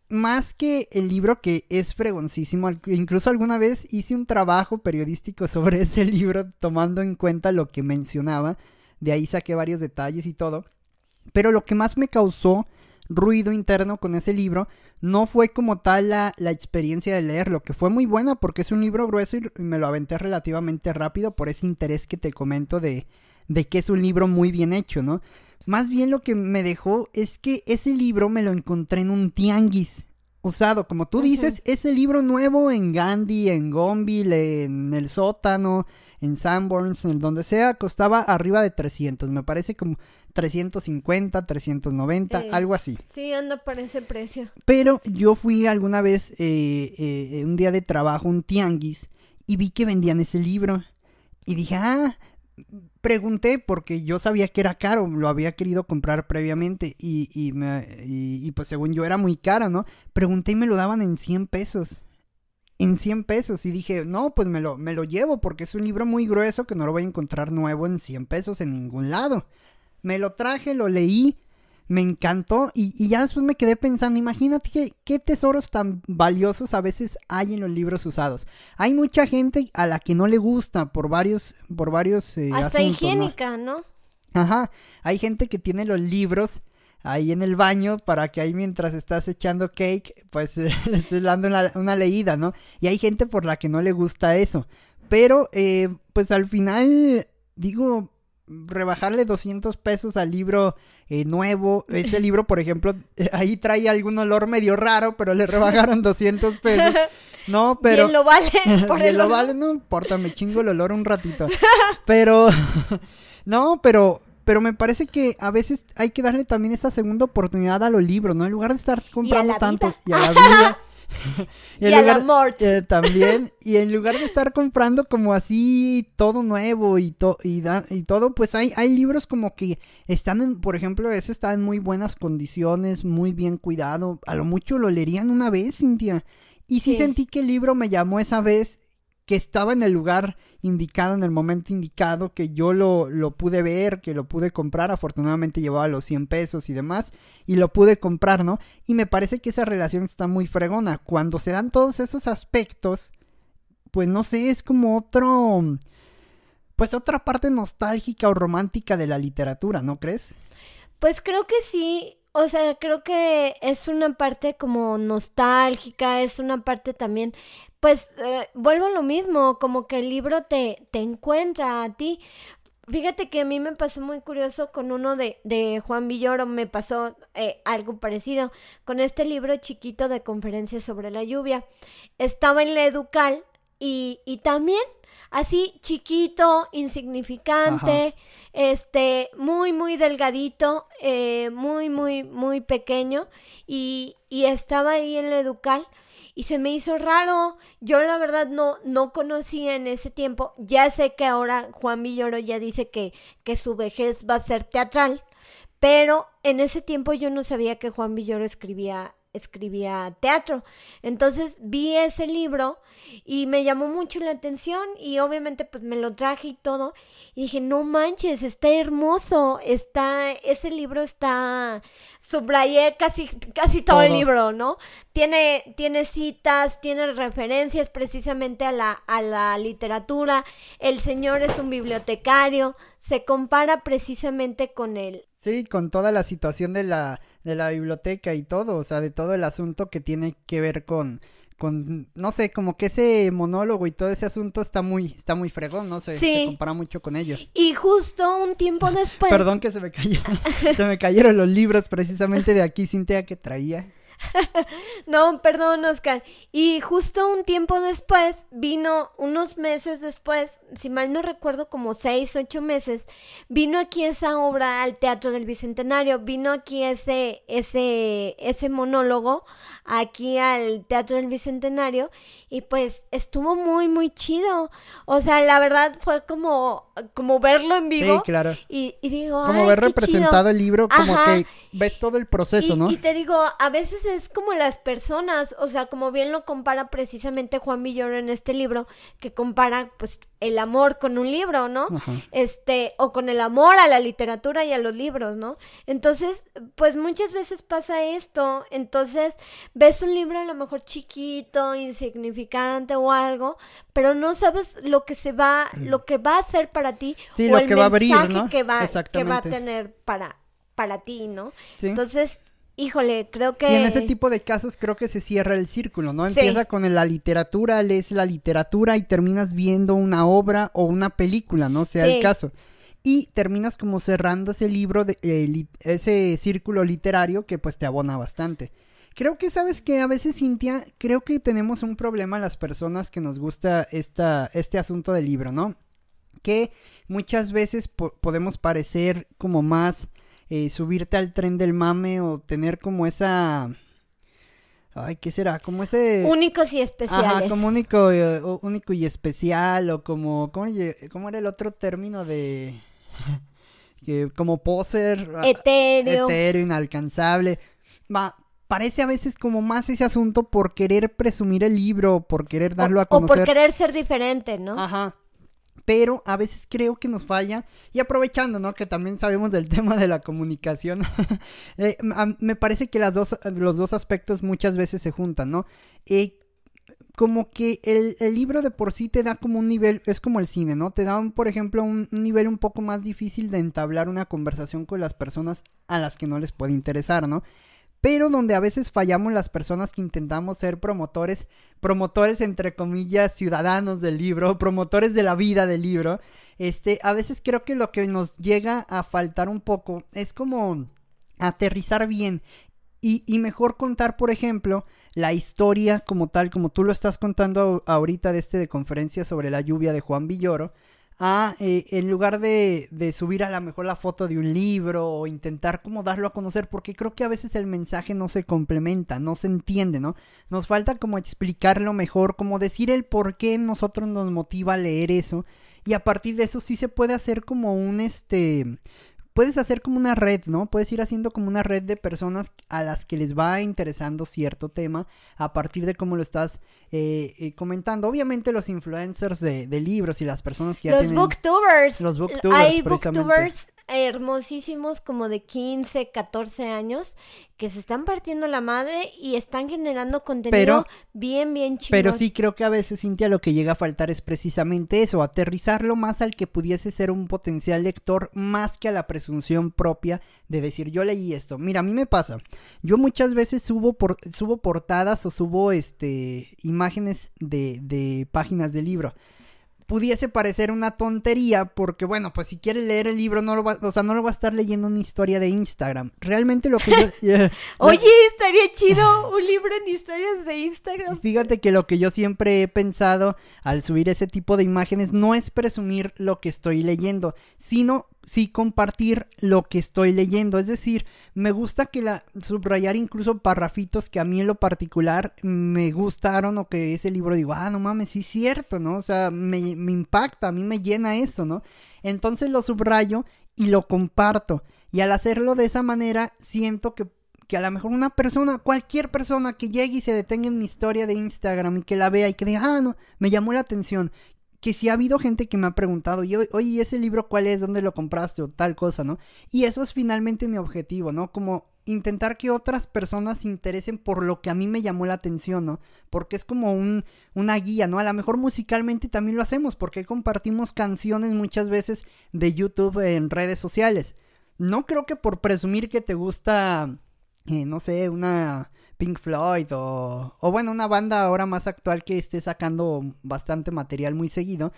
más que el libro que es fregoncísimo, incluso alguna vez hice un trabajo periodístico sobre ese libro tomando en cuenta lo que mencionaba de ahí saqué varios detalles y todo. Pero lo que más me causó ruido interno con ese libro no fue como tal la, experiencia de leerlo, que fue muy buena porque es un libro grueso y me lo aventé relativamente rápido por ese interés que te comento de, de que es un libro muy bien hecho, ¿no? Más bien lo que me dejó es que ese libro me lo encontré en un tianguis usado, como tú dices, ese libro nuevo en Gandhi, en Gonville, en el sótano, en Sanborns, en donde sea, costaba arriba de 300, me parece como 350, 390, algo así. Sí, anda por ese precio. Pero yo fui alguna vez, eh, eh, un día de trabajo, un tianguis, y vi que vendían ese libro. Y dije, ah, pregunté porque yo sabía que era caro, lo había querido comprar previamente y, y, me, y, pues según yo era muy caro, ¿no? Pregunté y me lo daban en 100 pesos en 100 pesos y dije, no, pues me lo, me lo llevo porque es un libro muy grueso que no lo voy a encontrar nuevo en 100 pesos en ningún lado. Me lo traje, lo leí, me encantó y, ya después me quedé pensando, imagínate qué, tesoros tan valiosos a veces hay en los libros usados. Hay mucha gente a la que no le gusta por varios, por varios... Eh, Hasta higiénica, ¿no? Ajá, hay gente que tiene los libros ahí en el baño para que ahí mientras estás echando cake, pues estés dando una, leída, ¿no? Y hay gente por la que no le gusta eso. Pero, eh, pues al final, digo, rebajarle 200 pesos al libro eh, nuevo. Ese libro, por ejemplo, ahí trae algún olor medio raro, pero le rebajaron 200 pesos. No, pero... Bien lo vale. Por Bien lo vale, no importa, me chingo el olor un ratito. Pero... no, pero pero me parece que a veces hay que darle también esa segunda oportunidad a los libros, ¿no? En lugar de estar comprando tanto y a la vida. y, a la muerte. Eh, también. y en lugar de estar comprando como así todo nuevo y, y, y, todo, pues hay, hay libros como que están en, por ejemplo, ese está en muy buenas condiciones, muy bien cuidado. A lo mucho lo leerían una vez, Cintia. Y sí, sentí que el libro me llamó esa vez que estaba en el lugar indicado, en el momento indicado, que yo lo, lo, pude ver, que lo pude comprar, afortunadamente llevaba los 100 pesos y demás, y lo pude comprar, ¿no? Y me parece que esa relación está muy fregona. Cuando se dan todos esos aspectos, pues no sé, es como otro, pues otra parte nostálgica o romántica de la literatura, ¿no crees? Pues creo que sí, o sea, creo que es una parte como nostálgica, es una parte también, pues eh, vuelvo a lo mismo, como que el libro te, te encuentra a ti. Fíjate que a mí me pasó muy curioso con uno de, de Juan Villoro, me pasó eh, algo parecido con este libro chiquito de conferencias sobre la lluvia. Estaba en la Educal y, y también así chiquito, insignificante, este, muy, muy delgadito, eh, muy, muy, muy pequeño y, y estaba ahí en la Educal y se me hizo raro. Yo la verdad no, no conocía en ese tiempo. Ya sé que ahora Juan Villoro ya dice que, que su vejez va a ser teatral, pero en ese tiempo yo no sabía que Juan Villoro escribía escribía teatro. Entonces vi ese libro y me llamó mucho la atención y obviamente pues me lo traje y todo y dije, no manches, está hermoso, está, ese libro está, subrayé casi, casi todo, el libro, ¿no? Tiene, tiene citas, tiene referencias precisamente a la, a la literatura, el señor es un bibliotecario, se compara precisamente con él. Sí, con toda la situación de la de la biblioteca y todo, o sea, de todo el asunto que tiene que ver con con no sé, como que ese monólogo y todo ese asunto está muy está muy fregón, no sé, se compara mucho con ellos. Y justo un tiempo después Perdón que se me cayó se me cayeron los libros precisamente de aquí Cintia que traía. no, perdón, Oscar. Y justo un tiempo después, vino unos meses después, si mal no recuerdo, como seis, ocho meses, vino aquí esa obra al Teatro del Bicentenario, vino aquí ese, ese, ese monólogo aquí al Teatro del Bicentenario y pues estuvo muy, muy chido. O sea, la verdad fue como, como verlo en vivo. Sí, claro. Y, digo, como ver representado el libro, como que ves todo el proceso, ¿no? Y te digo, a veces es como las personas, o sea, como bien lo compara precisamente Juan Villoro en este libro, que compara pues el amor con un libro, ¿no? Este, o con el amor a la literatura y a los libros, ¿no? Entonces, pues muchas veces pasa esto, entonces ves un libro a lo mejor chiquito, insignificante o algo, pero no sabes lo que se va, mm. lo que va a hacer para ti sí, lo que va a abrir, ¿no? que va, que va a tener para para ti, ¿no? Sí. Entonces, híjole, creo que... Y en ese tipo de casos creo que se cierra el círculo, ¿no? Empieza con la literatura, lees la literatura y terminas viendo una obra o una película, ¿no? Sea el caso. Y terminas como cerrando ese libro, de, eh, ese círculo literario que pues te abona bastante. Creo que sabes que a veces, Cintia, creo que tenemos un problema las personas que nos gusta esta, este asunto del libro, ¿no? Que muchas veces podemos parecer como más eh, subirte al tren del mame o tener como esa... Ay, ¿qué será? Como ese... Únicos y especiales. Ajá, como único, eh, único y especial o como... ¿cómo, ¿Cómo era el otro término de...? que como poser... Ah, etéreo. Etéreo, inalcanzable. Va, parece a veces como más ese asunto por querer presumir el libro, por querer darlo a conocer. O por querer ser diferente, ¿no? Ajá pero a veces creo que nos falla. Y aprovechando, ¿no? Que también sabemos del tema de la comunicación, eh, me parece que las dos, los dos aspectos muchas veces se juntan, ¿no? Eh, como que el, libro de por sí te da como un nivel, es como el cine, ¿no? Te da, por ejemplo, un, nivel un poco más difícil de entablar una conversación con las personas a las que no les puede interesar, ¿no? Pero donde a veces fallamos las personas que intentamos ser promotores, promotores entre comillas, ciudadanos del libro, promotores de la vida del libro, este, a veces creo que lo que nos llega a faltar un poco es como aterrizar bien y, y, mejor contar, por ejemplo, la historia como tal, como tú lo estás contando ahorita de este de conferencia sobre la lluvia de Juan Villoro, a, eh, en lugar de, de, subir a lo mejor la foto de un libro o intentar como darlo a conocer, porque creo que a veces el mensaje no se complementa, no se entiende, ¿no? Nos falta como explicarlo mejor, como decir el por qué nosotros nos motiva a leer eso. Y a partir de eso sí se puede hacer como un este puedes hacer como una red, ¿no? Puedes ir haciendo como una red de personas a las que les va interesando cierto tema a partir de cómo lo estás eh, eh, comentando. Obviamente los influencers de, libros y las personas que ya los booktubers. Los booktubers. Hay booktubers hermosísimos como de 15, 14 años que se están partiendo la madre y están generando contenido bien, bien chido. Pero sí creo que a veces, Cintia, lo que llega a faltar es precisamente eso, aterrizarlo más al que pudiese ser un potencial lector más que a la presunción propia de decir yo leí esto. Mira, a mí me pasa, yo muchas veces subo, por, subo portadas o subo este, imágenes de, de páginas de libro pudiese parecer una tontería porque bueno, pues si quieres leer el libro no lo va, o sea, no lo va a estar leyendo una historia de Instagram. Realmente lo que yo Oye, estaría chido un libro en historias de Instagram. Fíjate que lo que yo siempre he pensado al subir ese tipo de imágenes no es presumir lo que estoy leyendo, sino sí compartir lo que estoy leyendo. Es decir, me gusta que la subrayar incluso parrafitos que a mí en lo particular me gustaron o que ese libro digo, ah, no mames, sí es cierto, ¿no? O sea, me, me impacta, a mí me llena eso, ¿no? Entonces lo subrayo y lo comparto. Y al hacerlo de esa manera, siento que que a lo mejor una persona, cualquier persona que llegue y se detenga en mi historia de Instagram y que la vea y que diga, ah, no, me llamó la atención, que si ha habido gente que me ha preguntado, y, oye, ¿ese libro cuál es? ¿Dónde lo compraste? O tal cosa, ¿no? Y eso es finalmente mi objetivo, ¿no? Como intentar que otras personas se interesen por lo que a mí me llamó la atención, ¿no? Porque es como un, una guía, ¿no? A lo mejor musicalmente también lo hacemos, porque compartimos canciones muchas veces de YouTube en redes sociales. No creo que por presumir que te gusta, eh, no sé, una Pink Floyd o, o bueno, una banda ahora más actual que esté sacando bastante material muy seguido,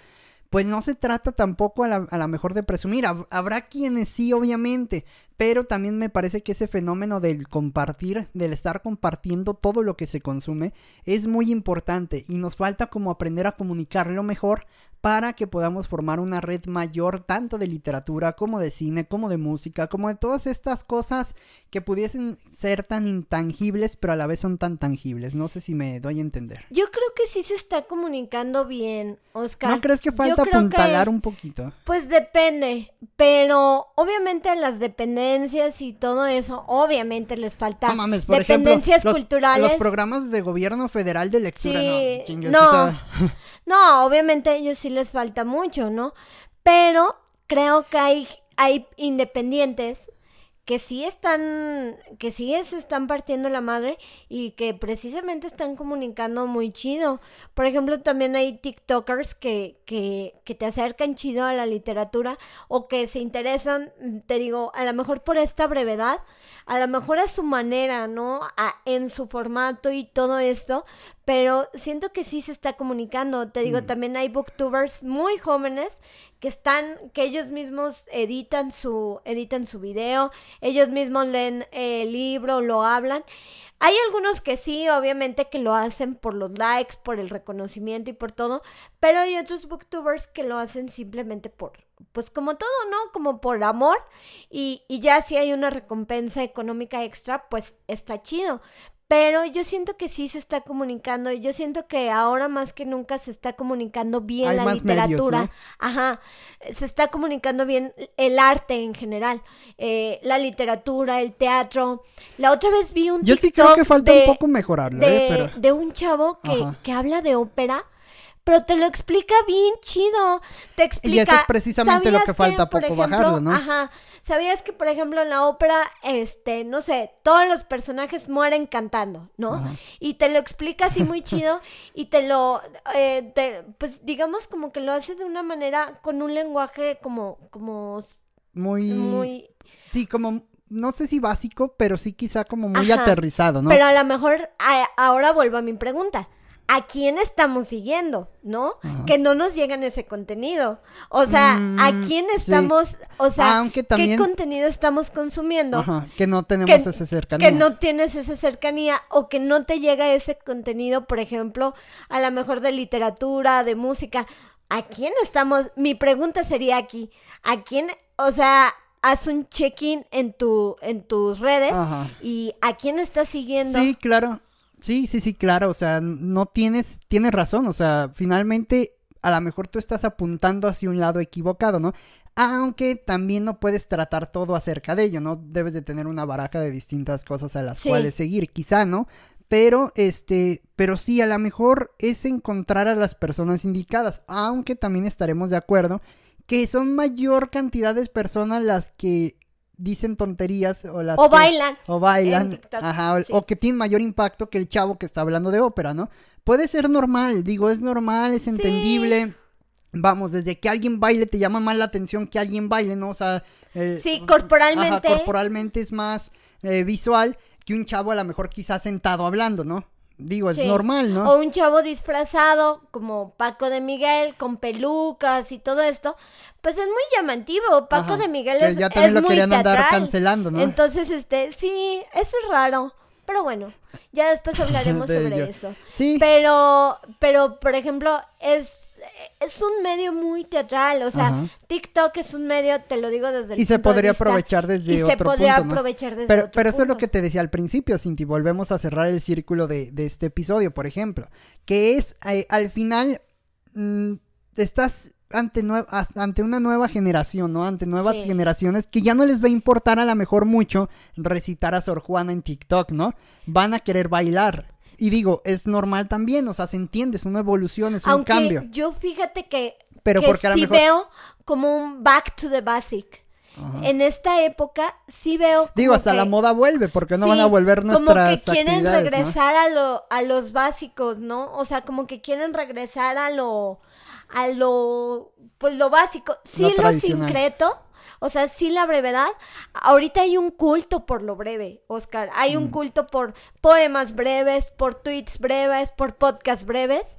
pues no se trata tampoco a la, a mejor de presumir. Habrá quienes sí, obviamente, pero también me parece que ese fenómeno del compartir, del estar compartiendo todo lo que se consume, es muy importante y nos falta como aprender a comunicarlo mejor para que podamos formar una red mayor tanto de literatura como de cine, como de música, como de todas estas cosas que pudiesen ser tan intangibles pero a la vez son tan tangibles. No sé si me doy a entender. Yo creo que sí se está comunicando bien, Oscar. ¿No crees que falta apuntalar un poquito? Pues depende, pero obviamente las dependencias y todo eso, obviamente les falta dependencias culturales. Los programas de gobierno federal de lectura, sí, no. No, obviamente a ellos sí les falta mucho, ¿no? Pero creo que hay, hay independientes que sí están, que sí se están partiendo la madre y que precisamente están comunicando muy chido. Por ejemplo, también hay TikTokers que, que, que te acercan chido a la literatura o que se interesan, te digo, a lo mejor por esta brevedad, a lo mejor a su manera, ¿no? A, en su formato y todo esto, pero siento que sí se está comunicando. Te digo, mm. también hay booktubers muy jóvenes que están, que ellos mismos editan su, editan su video, ellos mismos leen el libro, lo hablan. Hay algunos que sí, obviamente que lo hacen por los likes, por el reconocimiento y por todo, pero hay otros booktubers que lo hacen simplemente por, pues como todo, ¿no? Como por amor y, y ya si hay una recompensa económica extra, pues está chido. Pero yo siento que sí se está comunicando. Yo siento que ahora más que nunca se está comunicando bien la literatura. Ajá. Se está comunicando bien el arte en general. Eh, la literatura, el teatro. La otra vez vi un Yo sí creo que falta un poco mejorarlo. ¿eh? de un chavo que, que habla de ópera pero te lo explica bien chido. Te explica. Y eso es precisamente lo que falta poco bajarlo, ¿no? Ajá. ¿Sabías que, por ejemplo, en la ópera, este, no sé, todos los personajes mueren cantando, ¿no? Y te lo explica así muy chido y te lo, eh, pues digamos como que lo hace de una manera, con un lenguaje como, como... Muy... Muy... Sí, como no sé si básico, pero sí quizá como muy aterrizado, ¿no? Pero a lo mejor ahora vuelvo a mi pregunta a quién estamos siguiendo, ¿no? Que no nos llegan ese contenido. O sea, a mm, quién estamos, o sea, qué contenido estamos consumiendo. Ajá, que no tenemos esa cercanía. Que no tienes esa cercanía o que no te llega ese contenido, por ejemplo, a lo mejor de literatura, de música. ¿a quién estamos? Mi pregunta sería aquí, ¿a quién, o sea, haz un check-in en tu en tus redes y a quién estás siguiendo? Sí, claro. Sí, sí, sí, claro, o sea, no tienes tienes razón, o sea, finalmente a lo mejor tú estás apuntando hacia un lado equivocado, ¿no? Aunque también no puedes tratar todo acerca de ello, ¿no? Debes de tener una baraja de distintas cosas a las cuales seguir, quizá, ¿no? Pero, este, pero sí, a lo mejor es encontrar a las personas indicadas, aunque también estaremos de acuerdo que son mayor cantidad de personas las que dicen tonterías o las o bailan o bailan ajá, o, que tienen mayor impacto que el chavo que está hablando de ópera no puede ser normal digo es normal es entendible. Vamos desde que alguien baile te llama más la atención que alguien baile no o sea eh, sí corporalmente. corporalmente es más eh, visual que un chavo a lo mejor quizás sentado hablando no Digo, es normal, ¿no? O un chavo disfrazado como Paco de Miguel con pelucas y todo esto, pues es muy llamativo. Paco de Miguel es, ya también lo querían andar cancelando, ¿no? Entonces, este, sí, eso es raro. Pero bueno, ya después hablaremos sobre eso. Sí. Pero, pero, por ejemplo, es, es un medio muy teatral. O sea, TikTok es un medio, te lo digo desde el Y se podría aprovechar desde y se podría aprovechar desde pero, otro Pero eso es lo que te decía al principio, Cinti. Volvemos a cerrar el círculo de, de este episodio, por ejemplo. Que es, eh, al final, mm, estás ante, ante una nueva generación, ¿no? Ante nuevas generaciones que ya no les va a importar a lo mejor mucho recitar a Sor Juana en TikTok, ¿no? Van a querer bailar. Y digo, es normal también, o sea, se entiende, es una evolución, es un cambio. Yo fíjate que, Pero porque sí veo como un back to the basic. En esta época sí veo. Digo, hasta la moda vuelve, porque no van a volver nuestras Como que quieren regresar a, lo, a los básicos, ¿no? O sea, como que quieren regresar a lo a lo, pues lo básico, sí lo, sincreto, o sea, sí la brevedad. Ahorita hay un culto por lo breve, Oscar. Hay un mm. culto por poemas breves, por tweets breves, por podcasts breves.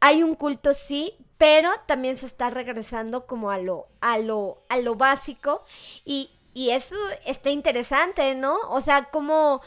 Hay un culto, sí, pero también se está regresando como a lo, a lo, a lo básico. Y, y eso está interesante, ¿no? O sea, como,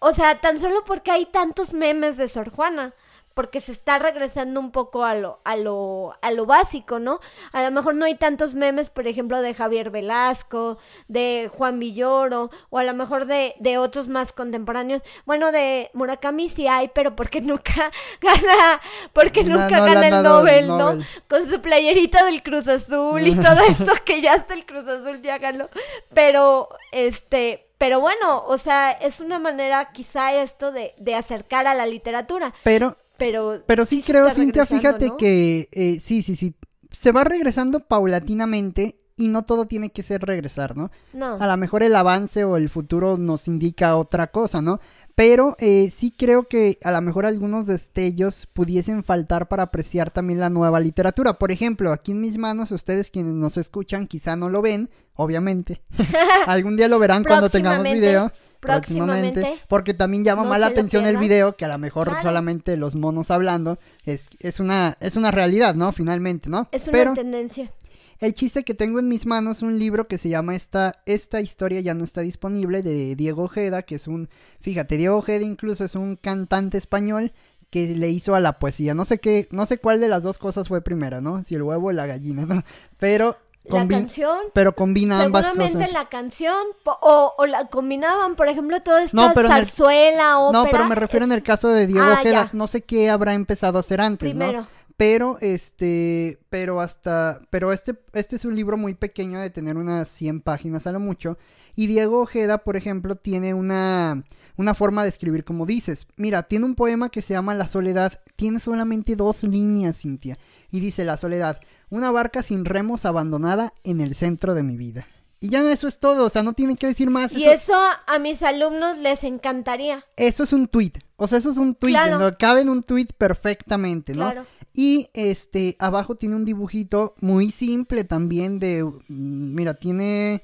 o sea, tan solo porque hay tantos memes de Sor Juana porque se está regresando un poco a lo, a lo, a lo básico, ¿no? A lo mejor no hay tantos memes, por ejemplo, de Javier Velasco, de Juan Villoro, o a lo mejor de, de otros más contemporáneos. Bueno, de Murakami sí hay, pero porque nunca gana, porque nunca gana el Nobel, ¿no? Con su playerita del Cruz Azul y todo esto que ya hasta el Cruz Azul ya ganó. Pero, este, pero bueno, o sea, es una manera quizá esto de, de acercar a la literatura. Pero pero, pero sí, creo, Cintia, fíjate que eh, sí, sí, sí. Se va regresando paulatinamente y no todo tiene que ser regresar, ¿no? No. A lo mejor el avance o el futuro nos indica otra cosa, ¿no? Pero eh, sí creo que a lo mejor algunos destellos pudiesen faltar para apreciar también la nueva literatura. Por ejemplo, aquí en mis manos, ustedes quienes nos escuchan quizá no lo ven, obviamente. Algún día lo verán cuando tengamos video próximamente. Porque también llama más la atención el video que a lo mejor solamente los monos hablando. Es, es, una, es una realidad, ¿no? Finalmente, ¿no? Es una tendencia. El chiste que tengo en mis manos un libro que se llama esta, esta historia ya no está disponible de Diego Ojeda, que es un, fíjate, Diego Ojeda incluso es un cantante español que le hizo a la poesía. No sé qué, no sé cuál de las dos cosas fue primera, ¿no? Si el huevo o la gallina, ¿no? Pero la canción. Pero combina ambas cosas. Seguramente la canción. O, o, la combinaban, por ejemplo, toda esta no, zarzuela, o No, pero me refiero en el caso de Diego ah, Ojeda. No sé qué habrá empezado a hacer antes, Primero. ¿no? Pero, este, pero hasta, pero este, este es un libro muy pequeño de tener unas 100 páginas a lo mucho. Y Diego Ojeda, por ejemplo, tiene una, una forma de escribir como dices. Mira, tiene un poema que se llama La Soledad. Tiene solamente dos líneas, Cintia. Y dice La Soledad. Una barca sin remos abandonada en el centro de mi vida. Y ya eso es todo, o sea, no tienen que decir más. Y eso, a mis alumnos les encantaría. Eso es un tweet, o sea, eso es un tweet, claro. cabe en un tweet perfectamente, ¿no? Claro. Y este, abajo tiene un dibujito muy simple también de, mm, mira, tiene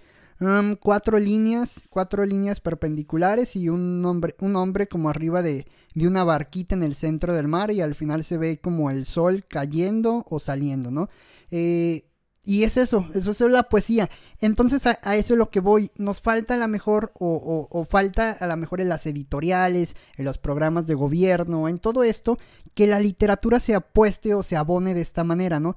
cuatro líneas, cuatro líneas perpendiculares y un hombre, un hombre como arriba de, de una barquita en el centro del mar y al final se ve como el sol cayendo o saliendo, ¿no? Eh, y es eso, eso es la poesía. Entonces a, eso es lo que voy. Nos falta a lo mejor, o, o, falta a lo mejor en las editoriales, en los programas de gobierno, en todo esto, que la literatura se apueste o se abone de esta manera, ¿no?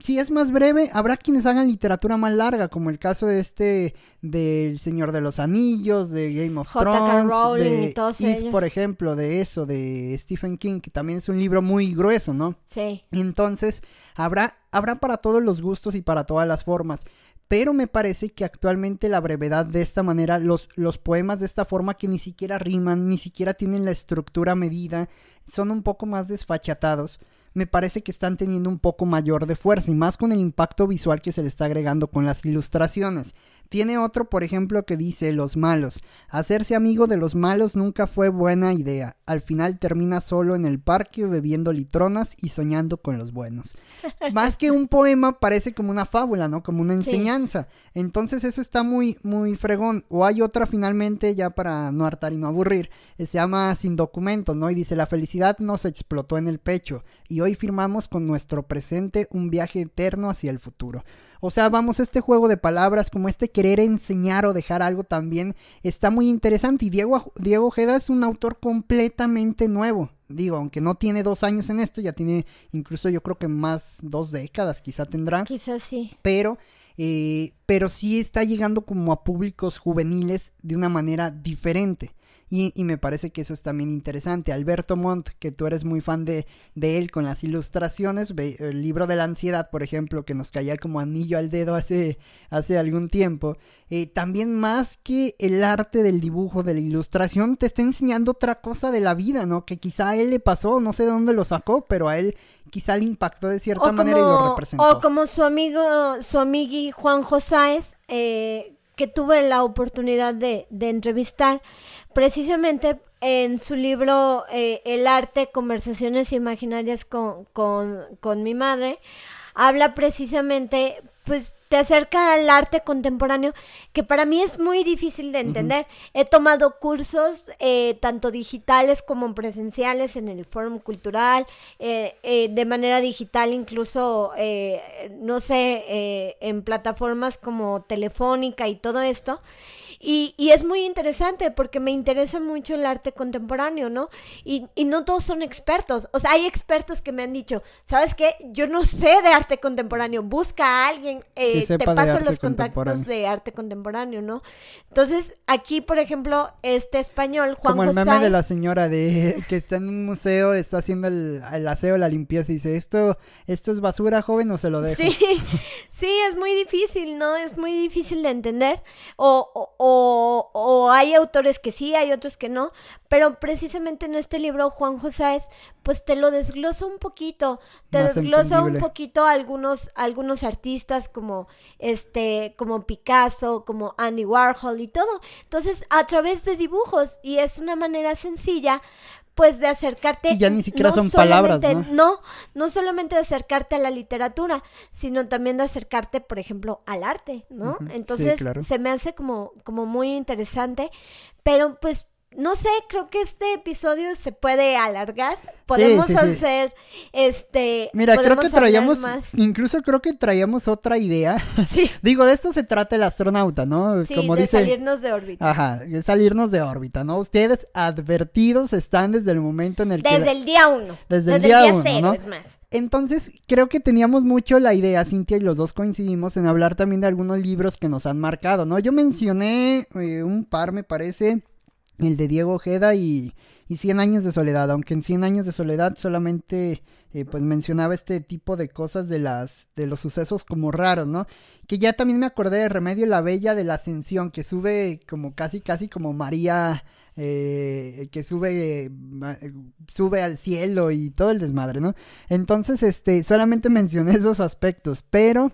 Si es más breve, habrá quienes hagan literatura más larga, como el caso de este del Señor de los Anillos, de Game of Thrones, de y por ejemplo, de eso, de Stephen King, que también es un libro muy grueso, ¿no? Sí. Entonces, habrá habrá para todos los gustos y para todas las formas. Pero me parece que actualmente la brevedad de esta manera, los, los poemas de esta forma que ni siquiera riman, ni siquiera tienen la estructura medida, son un poco más desfachatados me parece que están teniendo un poco mayor de fuerza y más con el impacto visual que se le está agregando con las ilustraciones. Tiene otro, por ejemplo, que dice los malos. Hacerse amigo de los malos nunca fue buena idea. Al final termina solo en el parque bebiendo litronas y soñando con los buenos. Más que un poema parece como una fábula, ¿no? Como una enseñanza. Entonces eso está muy, muy fregón. O hay otra finalmente, ya para no hartar y no aburrir, se llama Sin documentos, ¿no? Y dice, la felicidad nos explotó en el pecho y hoy firmamos con nuestro presente un viaje eterno hacia el futuro. O sea, vamos, este juego de palabras, como este querer enseñar o dejar algo también, está muy interesante. Y Diego, Diego Ojeda es un autor completamente nuevo. Digo, aunque no tiene dos años en esto, ya tiene incluso yo creo que más dos décadas quizá tendrá. Quizás sí. Pero, eh, pero sí está llegando como a públicos juveniles de una manera diferente. Y, me parece que eso es también interesante. Alberto Montt, que tú eres muy fan de, de él con las ilustraciones, el libro de la ansiedad, por ejemplo, que nos caía como anillo al dedo hace, hace algún tiempo, eh, también más que el arte del dibujo, de la ilustración, te está enseñando otra cosa de la vida, ¿no? Que quizá a él le pasó, no sé de dónde lo sacó, pero a él quizá le impactó de cierta manera y lo representó. O como su amigo, su amigui Juan Josáez, eh, que tuve la oportunidad de, de entrevistar, precisamente en su libro eh, El arte, conversaciones imaginarias con, con, mi madre, habla precisamente, pues te acerca al arte contemporáneo, que para mí es muy difícil de entender. He tomado cursos, eh, tanto digitales como presenciales, en el Fórum Cultural, eh, de manera digital, incluso, no sé, en plataformas como Telefónica y todo esto. Y, y, es muy interesante porque me interesa mucho el arte contemporáneo, ¿no? Y, y, no todos son expertos. O sea, hay expertos que me han dicho, ¿sabes qué? Yo no sé de arte contemporáneo. Busca a alguien, eh, te paso los contactos de arte contemporáneo, ¿no? Entonces, aquí, por ejemplo, este español, Juan Como el meme de la señora de que está en un museo, está haciendo el, el aseo, la limpieza y dice, ¿esto, ¿esto es basura, joven, o se lo dejo? Sí, sí, es muy difícil, ¿no? Es muy difícil de entender. o, o o, hay autores que sí, hay otros que no, pero precisamente en este libro Juan José pues te lo desglosa un poquito, te desglosa un poquito algunos, algunos artistas como este, como Picasso, como Andy Warhol y todo. Entonces, a través de dibujos, y es una manera sencilla, pues de acercarte. Y ya ni siquiera son palabras, ¿no? ¿no? No, solamente de acercarte a la literatura, sino también de acercarte, por ejemplo, al arte, ¿no? Entonces se me hace como, como muy interesante, pero pues no sé, creo que este episodio se puede alargar. Podemos hacer este. Mira, creo que traíamos. Incluso creo que traíamos otra idea. Sí. Digo, de esto se trata el astronauta, ¿no? Sí, Como de salirnos de órbita. Ajá, de salirnos de órbita, ¿no? Ustedes advertidos están desde el momento en el que. Desde el día uno. Desde, el día, uno, cero, es más. Entonces, creo que teníamos mucho la idea, Cintia y los dos coincidimos en hablar también de algunos libros que nos han marcado, ¿no? Yo mencioné eh, un par, me parece el de Diego Ojeda y, y 100 años de soledad, aunque en 100 años de soledad solamente eh, pues mencionaba este tipo de cosas de las de los sucesos como raros, ¿no? Que ya también me acordé de Remedio la Bella de la Ascensión, que sube como casi casi como María eh, que sube eh, sube al cielo y todo el desmadre, ¿no? Entonces, este, solamente mencioné esos aspectos, pero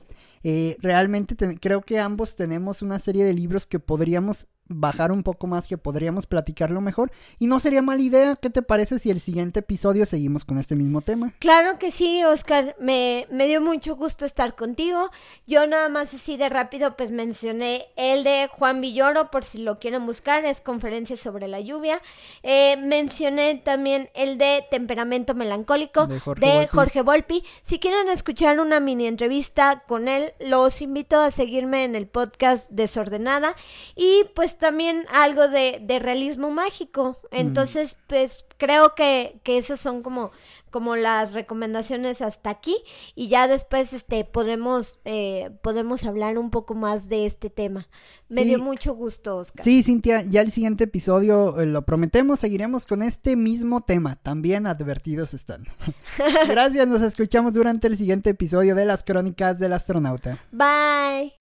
realmente creo que ambos tenemos una serie de libros que podríamos bajar un poco más, que podríamos platicarlo mejor. Y no sería mala idea, ¿qué te parece si el siguiente episodio seguimos con este mismo tema? Claro que sí, Oscar, me, me dio mucho gusto estar contigo. Yo nada más así de rápido, pues mencioné el de Juan Villoro, por si lo quieren buscar, es conferencia sobre la lluvia. Eh, mencioné también el de Temperamento Melancólico de Jorge, Jorge Volpi. Si quieren escuchar una mini entrevista con él, los invito a seguirme en el podcast Desordenada. Y pues también algo de, realismo mágico. Mm. Entonces, pues creo que, que esas son como, como las recomendaciones hasta aquí y ya después este podremos eh, podemos hablar un poco más de este tema. Me dio mucho gusto, Oscar. Sí, Cintia, ya el siguiente episodio eh, lo prometemos, seguiremos con este mismo tema. También advertidos están. Gracias, nos escuchamos durante el siguiente episodio de las Crónicas del Astronauta. Bye.